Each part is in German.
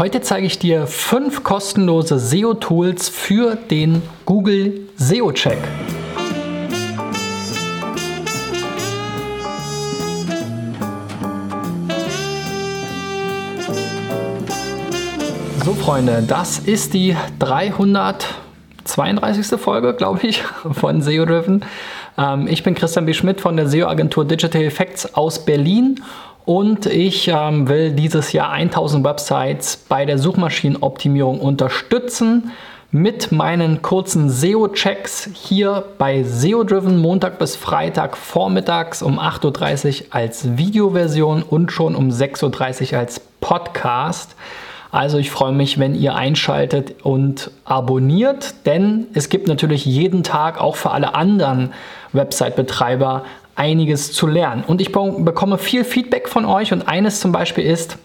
Heute zeige ich dir fünf kostenlose SEO-Tools für den Google SEO-Check. So Freunde, das ist die 332. Folge, glaube ich, von SEO Driven. Ähm, ich bin Christian B. Schmidt von der SEO-Agentur Digital Effects aus Berlin und ich ähm, will dieses Jahr 1000 Websites bei der Suchmaschinenoptimierung unterstützen mit meinen kurzen SEO-Checks hier bei SEO Driven Montag bis Freitag vormittags um 8.30 Uhr als Videoversion und schon um 6.30 Uhr als Podcast. Also ich freue mich, wenn ihr einschaltet und abonniert, denn es gibt natürlich jeden Tag auch für alle anderen Website-Betreiber einiges zu lernen. Und ich bekomme viel Feedback von euch und eines zum Beispiel ist,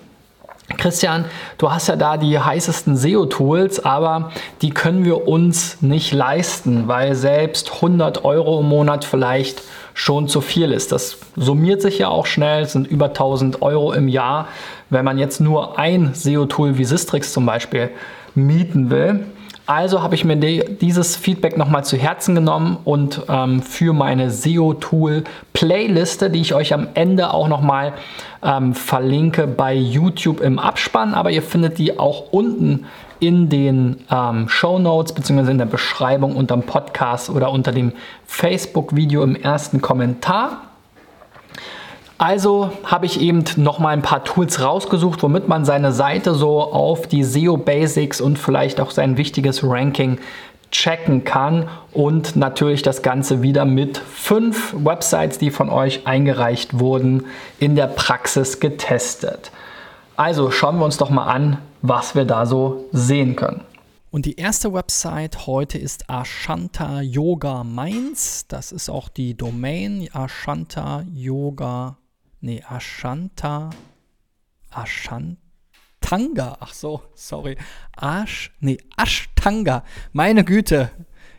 Christian, du hast ja da die heißesten SEO-Tools, aber die können wir uns nicht leisten, weil selbst 100 Euro im Monat vielleicht schon zu viel ist. Das summiert sich ja auch schnell, es sind über 1000 Euro im Jahr, wenn man jetzt nur ein SEO-Tool wie Sistrix zum Beispiel mieten will. Also habe ich mir dieses Feedback nochmal zu Herzen genommen und ähm, für meine SEO-Tool-Playliste, die ich euch am Ende auch nochmal ähm, verlinke bei YouTube im Abspann, aber ihr findet die auch unten in den ähm, Show Notes bzw. in der Beschreibung unter dem Podcast oder unter dem Facebook-Video im ersten Kommentar. Also habe ich eben noch mal ein paar Tools rausgesucht, womit man seine Seite so auf die SEO Basics und vielleicht auch sein wichtiges Ranking checken kann und natürlich das Ganze wieder mit fünf Websites, die von euch eingereicht wurden, in der Praxis getestet. Also schauen wir uns doch mal an, was wir da so sehen können. Und die erste Website heute ist Ashanta Yoga Mainz. Das ist auch die Domain Ashanta Yoga Nee, Ashanta. Ashantanga. Ach so, sorry. Ash. Nee, Ashtanga. Meine Güte.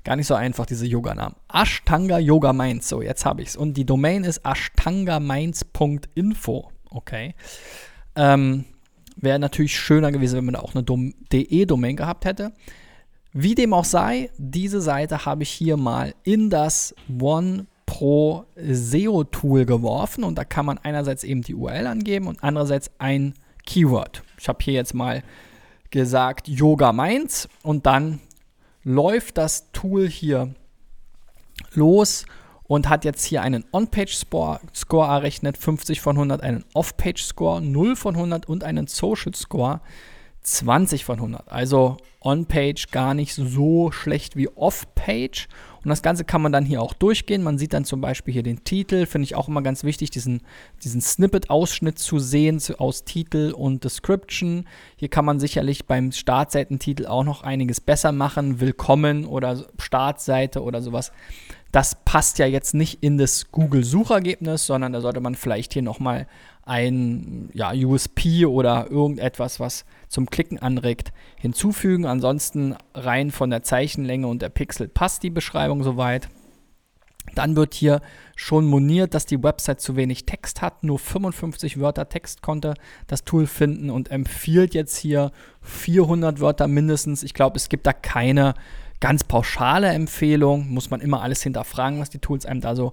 Gar nicht so einfach, diese Yoga-Namen. Ashtanga Yoga Mainz. So, jetzt habe ich es. Und die Domain ist ashtangamainz.info. Okay. Ähm, Wäre natürlich schöner gewesen, wenn man da auch eine DE-Domain gehabt hätte. Wie dem auch sei, diese Seite habe ich hier mal in das One pro SEO-Tool geworfen und da kann man einerseits eben die URL angeben und andererseits ein Keyword. Ich habe hier jetzt mal gesagt Yoga Mainz und dann läuft das Tool hier los und hat jetzt hier einen On-Page-Score errechnet, 50 von 100, einen Off-Page-Score 0 von 100 und einen Social-Score 20 von 100. Also On-Page gar nicht so schlecht wie Off-Page und das Ganze kann man dann hier auch durchgehen. Man sieht dann zum Beispiel hier den Titel, finde ich auch immer ganz wichtig, diesen, diesen Snippet-Ausschnitt zu sehen zu, aus Titel und Description. Hier kann man sicherlich beim Startseitentitel auch noch einiges besser machen. Willkommen oder Startseite oder sowas. Das passt ja jetzt nicht in das Google-Suchergebnis, sondern da sollte man vielleicht hier nochmal ein ja, USP oder irgendetwas, was zum Klicken anregt, hinzufügen. Ansonsten rein von der Zeichenlänge und der Pixel passt die Beschreibung soweit. Dann wird hier schon moniert, dass die Website zu wenig Text hat. Nur 55 Wörter Text konnte das Tool finden und empfiehlt jetzt hier 400 Wörter mindestens. Ich glaube, es gibt da keine ganz pauschale Empfehlung. Muss man immer alles hinterfragen, was die Tools einem da so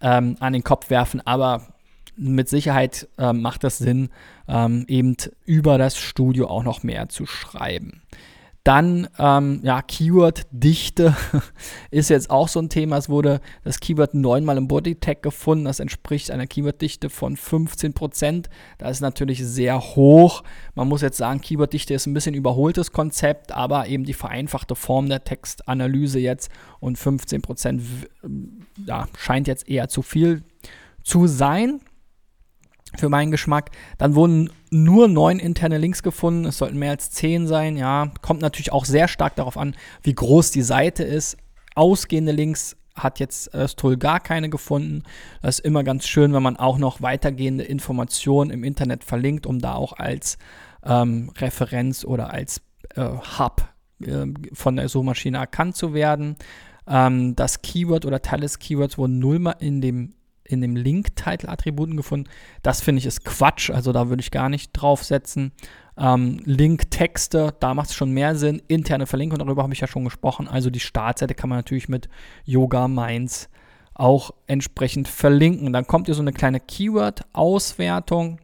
ähm, an den Kopf werfen. Aber mit Sicherheit äh, macht es Sinn, ähm, eben über das Studio auch noch mehr zu schreiben. Dann, ähm, ja, Keyword-Dichte ist jetzt auch so ein Thema. Es wurde das Keyword neunmal im Bodytag gefunden. Das entspricht einer Keyword-Dichte von 15%. Das ist natürlich sehr hoch. Man muss jetzt sagen, Keyword-Dichte ist ein bisschen überholtes Konzept, aber eben die vereinfachte Form der Textanalyse jetzt und 15% ja, scheint jetzt eher zu viel zu sein für meinen Geschmack. Dann wurden nur neun interne Links gefunden. Es sollten mehr als zehn sein. Ja, kommt natürlich auch sehr stark darauf an, wie groß die Seite ist. Ausgehende Links hat jetzt das Tool gar keine gefunden. Das ist immer ganz schön, wenn man auch noch weitergehende Informationen im Internet verlinkt, um da auch als ähm, Referenz oder als äh, Hub äh, von der Suchmaschine erkannt zu werden. Ähm, das Keyword oder Teil des Keywords wurden nullmal in dem in dem Link-Title-Attributen gefunden. Das finde ich ist Quatsch, also da würde ich gar nicht draufsetzen. Ähm, Link-Texte, da macht es schon mehr Sinn. Interne Verlinkung, darüber habe ich ja schon gesprochen. Also die Startseite kann man natürlich mit Yoga Minds auch entsprechend verlinken. Dann kommt hier so eine kleine Keyword-Auswertung,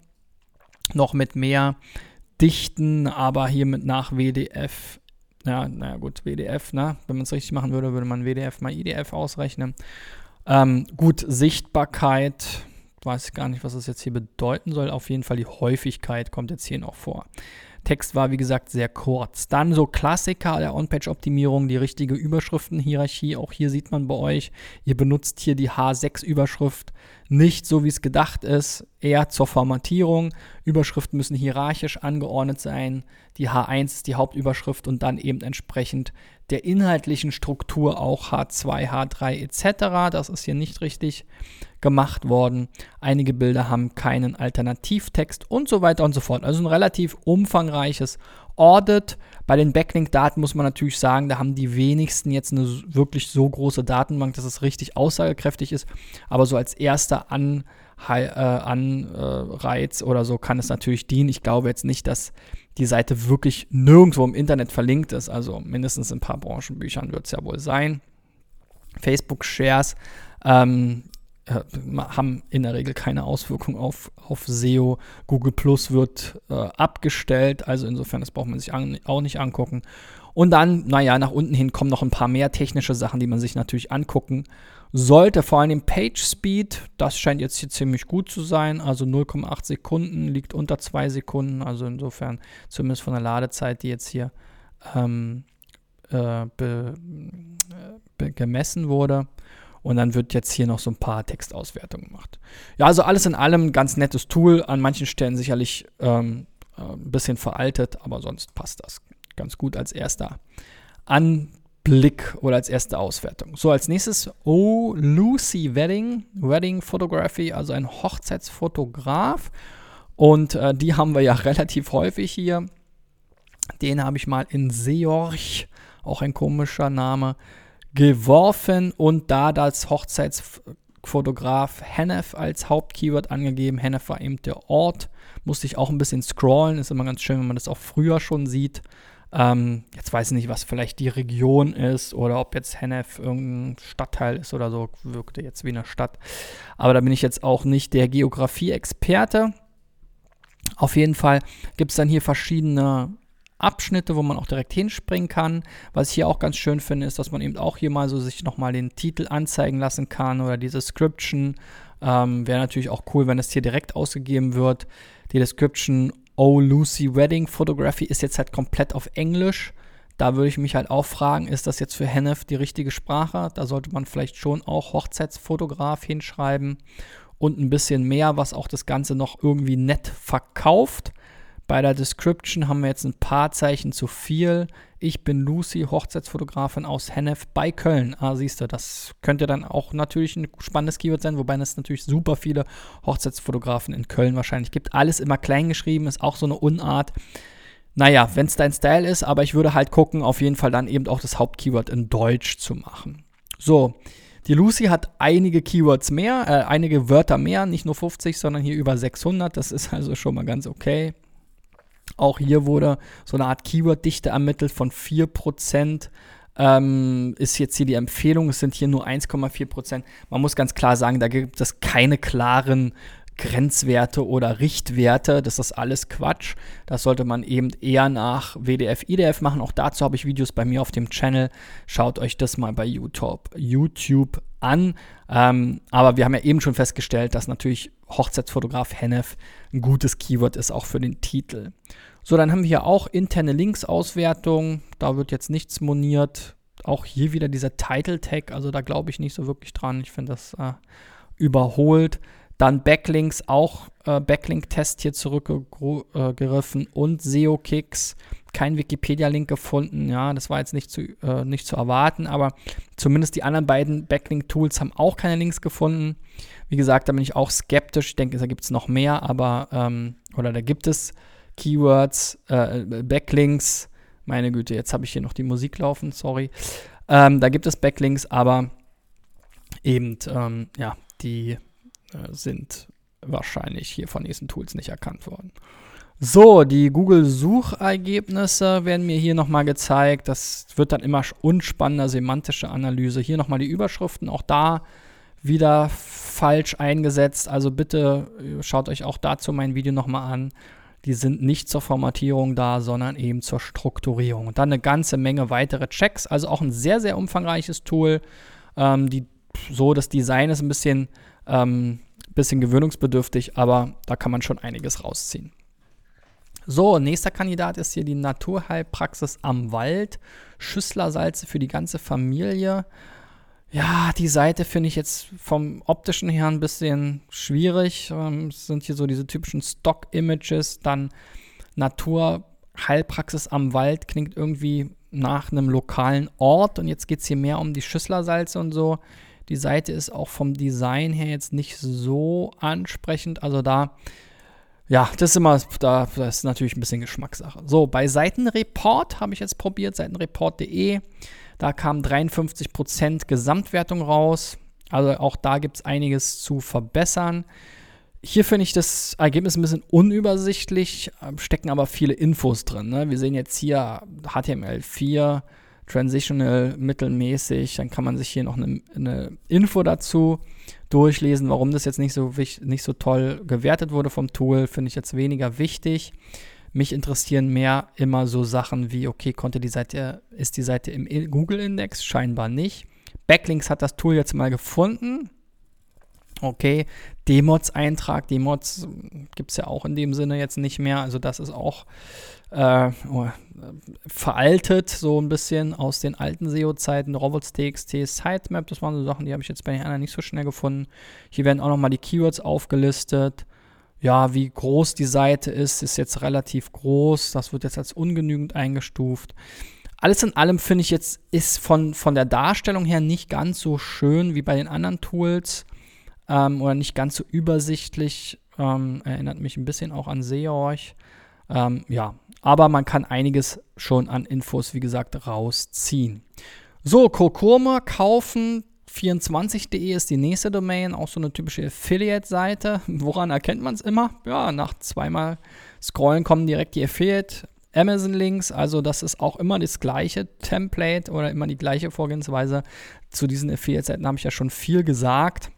noch mit mehr Dichten, aber hier mit nach WDF. Ja, naja gut, WDF, ne? Wenn man es richtig machen würde, würde man WDF mal IDF ausrechnen. Ähm, gut, Sichtbarkeit, weiß gar nicht, was das jetzt hier bedeuten soll. Auf jeden Fall die Häufigkeit kommt jetzt hier noch vor. Text war, wie gesagt, sehr kurz. Dann so Klassiker der On-Page-Optimierung, die richtige Überschriftenhierarchie. Auch hier sieht man bei euch, ihr benutzt hier die H6-Überschrift nicht so, wie es gedacht ist, eher zur Formatierung. Überschriften müssen hierarchisch angeordnet sein. Die H1 ist die Hauptüberschrift und dann eben entsprechend der inhaltlichen Struktur auch H2, H3 etc. Das ist hier nicht richtig gemacht worden. Einige Bilder haben keinen Alternativtext und so weiter und so fort. Also ein relativ umfangreiches Audit. Bei den Backlink-Daten muss man natürlich sagen, da haben die wenigsten jetzt eine wirklich so große Datenbank, dass es richtig aussagekräftig ist. Aber so als erster An äh, Anreiz oder so kann es natürlich dienen. Ich glaube jetzt nicht, dass die Seite wirklich nirgendwo im Internet verlinkt ist. Also mindestens in ein paar Branchenbüchern wird es ja wohl sein. Facebook-Shares ähm, äh, haben in der Regel keine Auswirkung auf, auf SEO. Google Plus wird äh, abgestellt, also insofern, das braucht man sich an, auch nicht angucken. Und dann, naja, nach unten hin kommen noch ein paar mehr technische Sachen, die man sich natürlich angucken sollte. Vor allem Page Speed, das scheint jetzt hier ziemlich gut zu sein. Also 0,8 Sekunden liegt unter 2 Sekunden. Also insofern zumindest von der Ladezeit, die jetzt hier ähm, äh, be, äh, be gemessen wurde. Und dann wird jetzt hier noch so ein paar Textauswertungen gemacht. Ja, also alles in allem ganz nettes Tool. An manchen Stellen sicherlich ähm, äh, ein bisschen veraltet, aber sonst passt das ganz gut als erster Anblick oder als erste Auswertung. So, als nächstes Oh Lucy Wedding, Wedding Photography, also ein Hochzeitsfotograf. Und äh, die haben wir ja relativ häufig hier. Den habe ich mal in Seorch, auch ein komischer Name, geworfen und da das Hochzeitsfotograf Hennef als Hauptkeyword angegeben. Hennef war eben der Ort. Musste ich auch ein bisschen scrollen. Ist immer ganz schön, wenn man das auch früher schon sieht. Ähm, jetzt weiß ich nicht, was vielleicht die Region ist oder ob jetzt Hennef irgendein Stadtteil ist oder so. Wirkte jetzt wie eine Stadt. Aber da bin ich jetzt auch nicht der Geografie-Experte. Auf jeden Fall gibt es dann hier verschiedene Abschnitte, wo man auch direkt hinspringen kann. Was ich hier auch ganz schön finde, ist, dass man eben auch hier mal so sich nochmal den Titel anzeigen lassen kann oder die Description. Ähm, Wäre natürlich auch cool, wenn das hier direkt ausgegeben wird. Die Description Oh Lucy Wedding Photography ist jetzt halt komplett auf Englisch. Da würde ich mich halt auch fragen, ist das jetzt für Hennef die richtige Sprache? Da sollte man vielleicht schon auch Hochzeitsfotograf hinschreiben und ein bisschen mehr, was auch das Ganze noch irgendwie nett verkauft. Bei der Description haben wir jetzt ein paar Zeichen zu viel. Ich bin Lucy, Hochzeitsfotografin aus Hennef bei Köln. Ah, siehst du, das könnte dann auch natürlich ein spannendes Keyword sein, wobei es natürlich super viele Hochzeitsfotografen in Köln wahrscheinlich gibt. Alles immer klein geschrieben, ist auch so eine Unart. Naja, wenn es dein Style ist, aber ich würde halt gucken, auf jeden Fall dann eben auch das Hauptkeyword in Deutsch zu machen. So, die Lucy hat einige Keywords mehr, äh, einige Wörter mehr, nicht nur 50, sondern hier über 600. Das ist also schon mal ganz okay. Auch hier wurde so eine Art Keyword-Dichte ermittelt von 4%. Ähm, ist jetzt hier die Empfehlung, es sind hier nur 1,4%. Man muss ganz klar sagen, da gibt es keine klaren Grenzwerte oder Richtwerte. Das ist alles Quatsch. Das sollte man eben eher nach WDF, IDF machen. Auch dazu habe ich Videos bei mir auf dem Channel. Schaut euch das mal bei YouTube, YouTube an. Ähm, aber wir haben ja eben schon festgestellt, dass natürlich Hochzeitsfotograf Hennef ein gutes Keyword ist, auch für den Titel. So, dann haben wir hier auch interne Links-Auswertung. Da wird jetzt nichts moniert. Auch hier wieder dieser Title-Tag. Also da glaube ich nicht so wirklich dran. Ich finde das äh, überholt. Dann Backlinks, auch äh, Backlink-Test hier zurückgegriffen und SEO-Kicks. Kein Wikipedia-Link gefunden. Ja, das war jetzt nicht zu, äh, nicht zu erwarten, aber zumindest die anderen beiden Backlink-Tools haben auch keine Links gefunden. Wie gesagt, da bin ich auch skeptisch. Ich denke, da gibt es noch mehr, aber, ähm, oder da gibt es Keywords, äh, Backlinks. Meine Güte, jetzt habe ich hier noch die Musik laufen, sorry. Ähm, da gibt es Backlinks, aber eben, ähm, ja, die äh, sind wahrscheinlich hier von diesen Tools nicht erkannt worden. So, die Google-Suchergebnisse werden mir hier nochmal gezeigt. Das wird dann immer unspannender, semantische Analyse. Hier nochmal die Überschriften, auch da wieder falsch eingesetzt. Also bitte äh, schaut euch auch dazu mein Video nochmal an. Die sind nicht zur Formatierung da, sondern eben zur Strukturierung. Und dann eine ganze Menge weitere Checks. Also auch ein sehr, sehr umfangreiches Tool. Ähm, die, so, das Design ist ein bisschen, ähm, bisschen gewöhnungsbedürftig, aber da kann man schon einiges rausziehen. So, nächster Kandidat ist hier die Naturheilpraxis am Wald. Schüsslersalze für die ganze Familie. Ja, die Seite finde ich jetzt vom optischen her ein bisschen schwierig. Ähm, sind hier so diese typischen Stock-Images. Dann Naturheilpraxis am Wald klingt irgendwie nach einem lokalen Ort. Und jetzt geht es hier mehr um die Schüsslersalze und so. Die Seite ist auch vom Design her jetzt nicht so ansprechend. Also da ja, das ist immer, da, das ist natürlich ein bisschen Geschmackssache. So, bei Seitenreport habe ich jetzt probiert, seitenreport.de. Da kam 53% Gesamtwertung raus. Also auch da gibt es einiges zu verbessern. Hier finde ich das Ergebnis ein bisschen unübersichtlich, stecken aber viele Infos drin. Ne? Wir sehen jetzt hier HTML4, Transitional mittelmäßig. Dann kann man sich hier noch eine, eine Info dazu durchlesen, warum das jetzt nicht so, nicht so toll gewertet wurde vom Tool, finde ich jetzt weniger wichtig. Mich interessieren mehr immer so Sachen wie, okay, konnte die Seite, ist die Seite im Google-Index? Scheinbar nicht. Backlinks hat das Tool jetzt mal gefunden. Okay, Demods-Eintrag, Demods gibt es ja auch in dem Sinne jetzt nicht mehr. Also das ist auch äh, oh, veraltet, so ein bisschen aus den alten SEO-Zeiten. Robots.txt, Sitemap, das waren so Sachen, die habe ich jetzt bei den anderen nicht so schnell gefunden. Hier werden auch nochmal die Keywords aufgelistet. Ja, wie groß die Seite ist, ist jetzt relativ groß. Das wird jetzt als ungenügend eingestuft. Alles in allem finde ich jetzt, ist von, von der Darstellung her nicht ganz so schön wie bei den anderen Tools ähm, oder nicht ganz so übersichtlich. Ähm, erinnert mich ein bisschen auch an Seorch. Ähm, ja, aber man kann einiges schon an Infos, wie gesagt, rausziehen. So, Kurkuma kaufen. 24.de ist die nächste Domain, auch so eine typische Affiliate-Seite. Woran erkennt man es immer? Ja, nach zweimal Scrollen kommen direkt die Affiliate Amazon-Links. Also das ist auch immer das gleiche Template oder immer die gleiche Vorgehensweise. Zu diesen Affiliate-Seiten habe ich ja schon viel gesagt.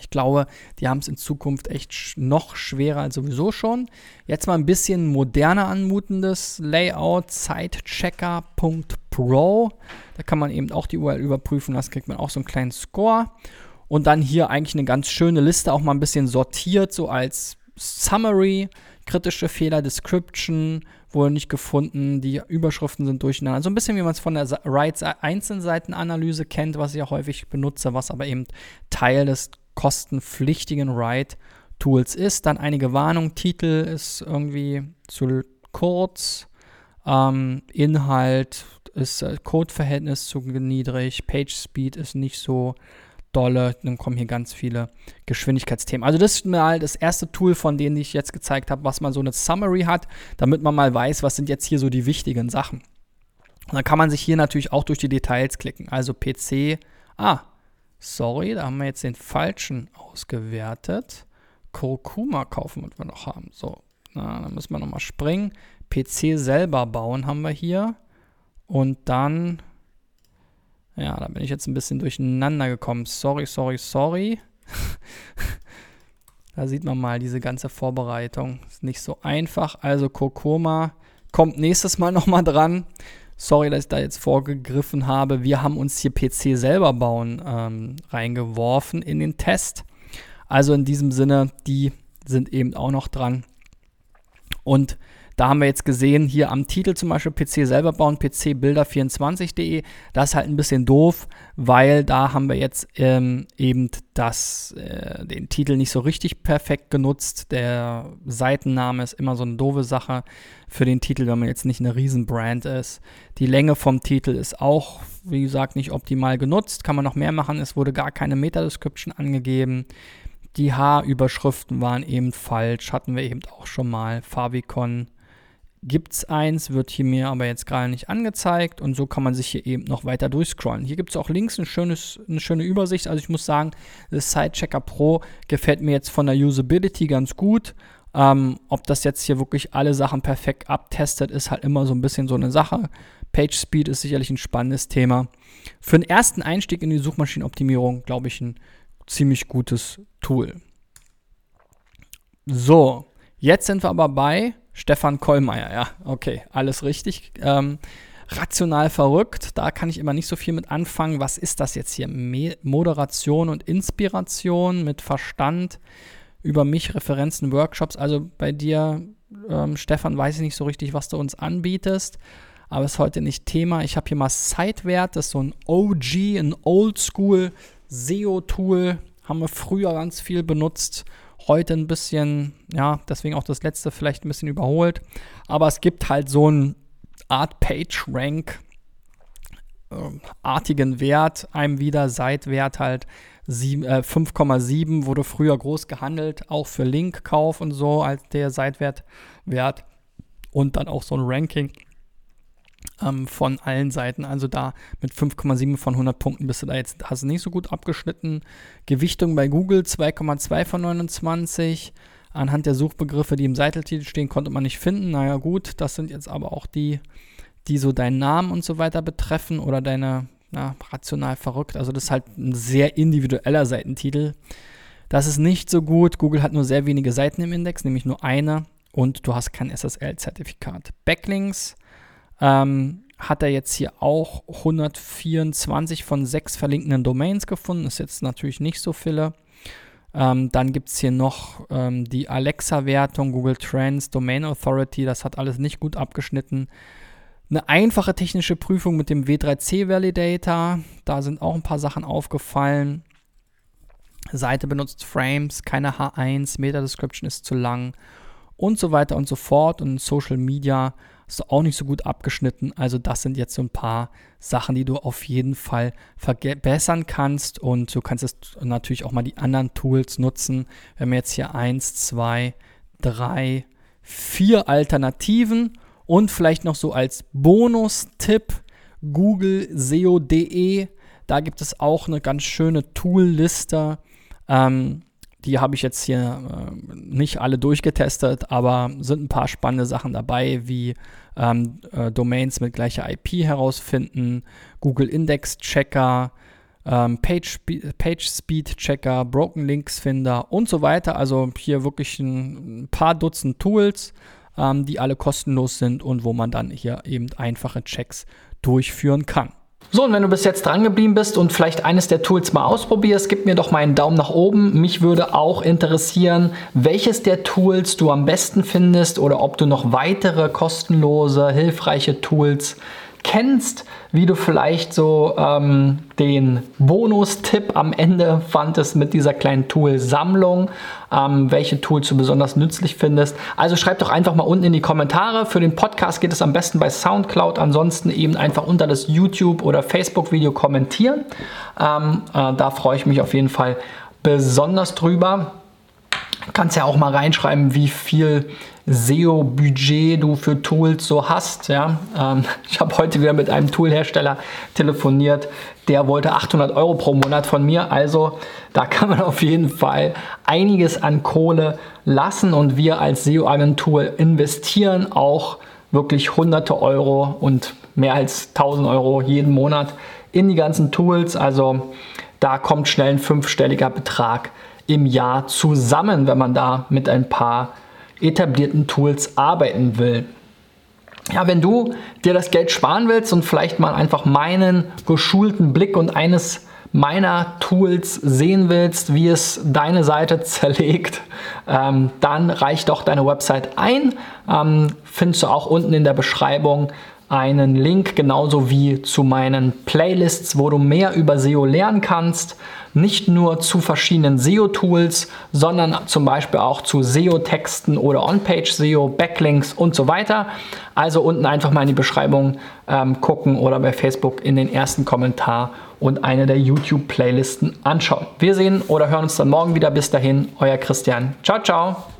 Ich glaube, die haben es in Zukunft echt noch schwerer als sowieso schon. Jetzt mal ein bisschen moderner anmutendes Layout, Sitechecker.pro. Da kann man eben auch die URL überprüfen lassen, kriegt man auch so einen kleinen Score. Und dann hier eigentlich eine ganz schöne Liste, auch mal ein bisschen sortiert, so als Summary, kritische Fehler, Description, wurde nicht gefunden, die Überschriften sind durcheinander. So ein bisschen wie man es von der Rights-Einzelseitenanalyse kennt, was ich auch häufig benutze, was aber eben Teil des kostenpflichtigen Write-Tools ist. Dann einige Warnungen, Titel ist irgendwie zu kurz, ähm, Inhalt ist äh, Codeverhältnis zu niedrig, Page Speed ist nicht so dolle, dann kommen hier ganz viele Geschwindigkeitsthemen. Also das ist mal das erste Tool, von denen ich jetzt gezeigt habe, was man so eine Summary hat, damit man mal weiß, was sind jetzt hier so die wichtigen Sachen. Und dann kann man sich hier natürlich auch durch die Details klicken. Also PC, ah, Sorry, da haben wir jetzt den falschen ausgewertet. Kurkuma kaufen, was wir noch haben. So, na, dann müssen wir nochmal springen. PC selber bauen haben wir hier. Und dann, ja, da bin ich jetzt ein bisschen durcheinander gekommen. Sorry, sorry, sorry. da sieht man mal diese ganze Vorbereitung. Ist nicht so einfach. Also Kurkuma kommt nächstes Mal nochmal dran. Sorry, dass ich da jetzt vorgegriffen habe. Wir haben uns hier PC selber bauen ähm, reingeworfen in den Test. Also in diesem Sinne, die sind eben auch noch dran. Und da haben wir jetzt gesehen, hier am Titel zum Beispiel PC selber bauen, pcbilder24.de. Das ist halt ein bisschen doof, weil da haben wir jetzt ähm, eben das, äh, den Titel nicht so richtig perfekt genutzt. Der Seitenname ist immer so eine doofe Sache für den Titel, wenn man jetzt nicht eine Riesenbrand ist. Die Länge vom Titel ist auch, wie gesagt, nicht optimal genutzt. Kann man noch mehr machen. Es wurde gar keine Meta-Description angegeben. Die H-Überschriften waren eben falsch, hatten wir eben auch schon mal. Favicon gibt es eins, wird hier mir aber jetzt gerade nicht angezeigt und so kann man sich hier eben noch weiter durchscrollen. Hier gibt es auch links ein schönes, eine schöne Übersicht. Also ich muss sagen, das Sidechecker Pro gefällt mir jetzt von der Usability ganz gut. Ähm, ob das jetzt hier wirklich alle Sachen perfekt abtestet, ist halt immer so ein bisschen so eine Sache. Page Speed ist sicherlich ein spannendes Thema. Für den ersten Einstieg in die Suchmaschinenoptimierung, glaube ich, ein ziemlich gutes Tool. So, jetzt sind wir aber bei Stefan Kollmeier. Ja, okay, alles richtig. Ähm, rational verrückt, da kann ich immer nicht so viel mit anfangen. Was ist das jetzt hier? Me Moderation und Inspiration mit Verstand über mich, Referenzen, Workshops. Also bei dir, ähm, Stefan, weiß ich nicht so richtig, was du uns anbietest, aber ist heute nicht Thema. Ich habe hier mal Sidewert, das ist so ein OG, ein Oldschool SEO-Tool. Haben wir früher ganz viel benutzt, heute ein bisschen, ja, deswegen auch das letzte vielleicht ein bisschen überholt. Aber es gibt halt so eine Art PageRank, äh, artigen Wert, einem wieder, Seitwert halt 5,7 äh, wurde früher groß gehandelt, auch für Linkkauf und so als der Seitwert Wert und dann auch so ein Ranking ähm, von allen Seiten. Also da mit 5,7 von 100 Punkten bist du da jetzt, hast du nicht so gut abgeschnitten. Gewichtung bei Google 2,2 von 29. Anhand der Suchbegriffe, die im Seiteltitel stehen, konnte man nicht finden. Naja gut, das sind jetzt aber auch die, die so deinen Namen und so weiter betreffen oder deine na, rational verrückt. Also das ist halt ein sehr individueller Seitentitel. Das ist nicht so gut. Google hat nur sehr wenige Seiten im Index, nämlich nur eine und du hast kein SSL-Zertifikat. Backlinks ähm, hat er jetzt hier auch 124 von 6 verlinkenden Domains gefunden. Ist jetzt natürlich nicht so viele. Ähm, dann gibt es hier noch ähm, die Alexa-Wertung, Google Trends, Domain Authority. Das hat alles nicht gut abgeschnitten. Eine einfache technische Prüfung mit dem W3C Validator. Da sind auch ein paar Sachen aufgefallen. Seite benutzt Frames, keine H1, Meta Description ist zu lang und so weiter und so fort. Und Social Media ist auch nicht so gut abgeschnitten. Also das sind jetzt so ein paar Sachen, die du auf jeden Fall verbessern kannst. Und du kannst jetzt natürlich auch mal die anderen Tools nutzen. Wir haben jetzt hier eins, zwei, drei, vier Alternativen und vielleicht noch so als Bonustipp Google SEO.de. Da gibt es auch eine ganz schöne Toolliste. Ähm, die habe ich jetzt hier äh, nicht alle durchgetestet, aber sind ein paar spannende Sachen dabei, wie ähm, äh, Domains mit gleicher IP herausfinden, Google Index Checker, ähm, Page, Page Speed Checker, Broken Links Finder und so weiter. Also hier wirklich ein, ein paar Dutzend Tools ähm, die alle kostenlos sind und wo man dann hier eben einfache Checks durchführen kann. So, und wenn du bis jetzt dran geblieben bist und vielleicht eines der Tools mal ausprobierst, gib mir doch mal einen Daumen nach oben. Mich würde auch interessieren, welches der Tools du am besten findest oder ob du noch weitere kostenlose, hilfreiche Tools kennst, wie du vielleicht so ähm, den Bonustipp am Ende fandest mit dieser kleinen Tool-Sammlung, ähm, welche Tools du besonders nützlich findest. Also schreib doch einfach mal unten in die Kommentare. Für den Podcast geht es am besten bei Soundcloud, ansonsten eben einfach unter das YouTube- oder Facebook-Video kommentieren. Ähm, äh, da freue ich mich auf jeden Fall besonders drüber. Kannst ja auch mal reinschreiben, wie viel SEO-Budget du für Tools so hast. Ja? Ähm, ich habe heute wieder mit einem Toolhersteller telefoniert, der wollte 800 Euro pro Monat von mir. Also da kann man auf jeden Fall einiges an Kohle lassen und wir als SEO-Agentur investieren auch wirklich hunderte Euro und mehr als 1000 Euro jeden Monat in die ganzen Tools. Also da kommt schnell ein fünfstelliger Betrag im Jahr zusammen, wenn man da mit ein paar etablierten Tools arbeiten will. Ja, wenn du dir das Geld sparen willst und vielleicht mal einfach meinen geschulten Blick und eines meiner Tools sehen willst, wie es deine Seite zerlegt, ähm, dann reich doch deine Website ein. Ähm, findest du auch unten in der Beschreibung einen Link, genauso wie zu meinen Playlists, wo du mehr über SEO lernen kannst nicht nur zu verschiedenen SEO-Tools, sondern zum Beispiel auch zu SEO-Texten oder On-Page-SEO, Backlinks und so weiter. Also unten einfach mal in die Beschreibung ähm, gucken oder bei Facebook in den ersten Kommentar und eine der YouTube-Playlisten anschauen. Wir sehen oder hören uns dann morgen wieder. Bis dahin, euer Christian. Ciao, ciao.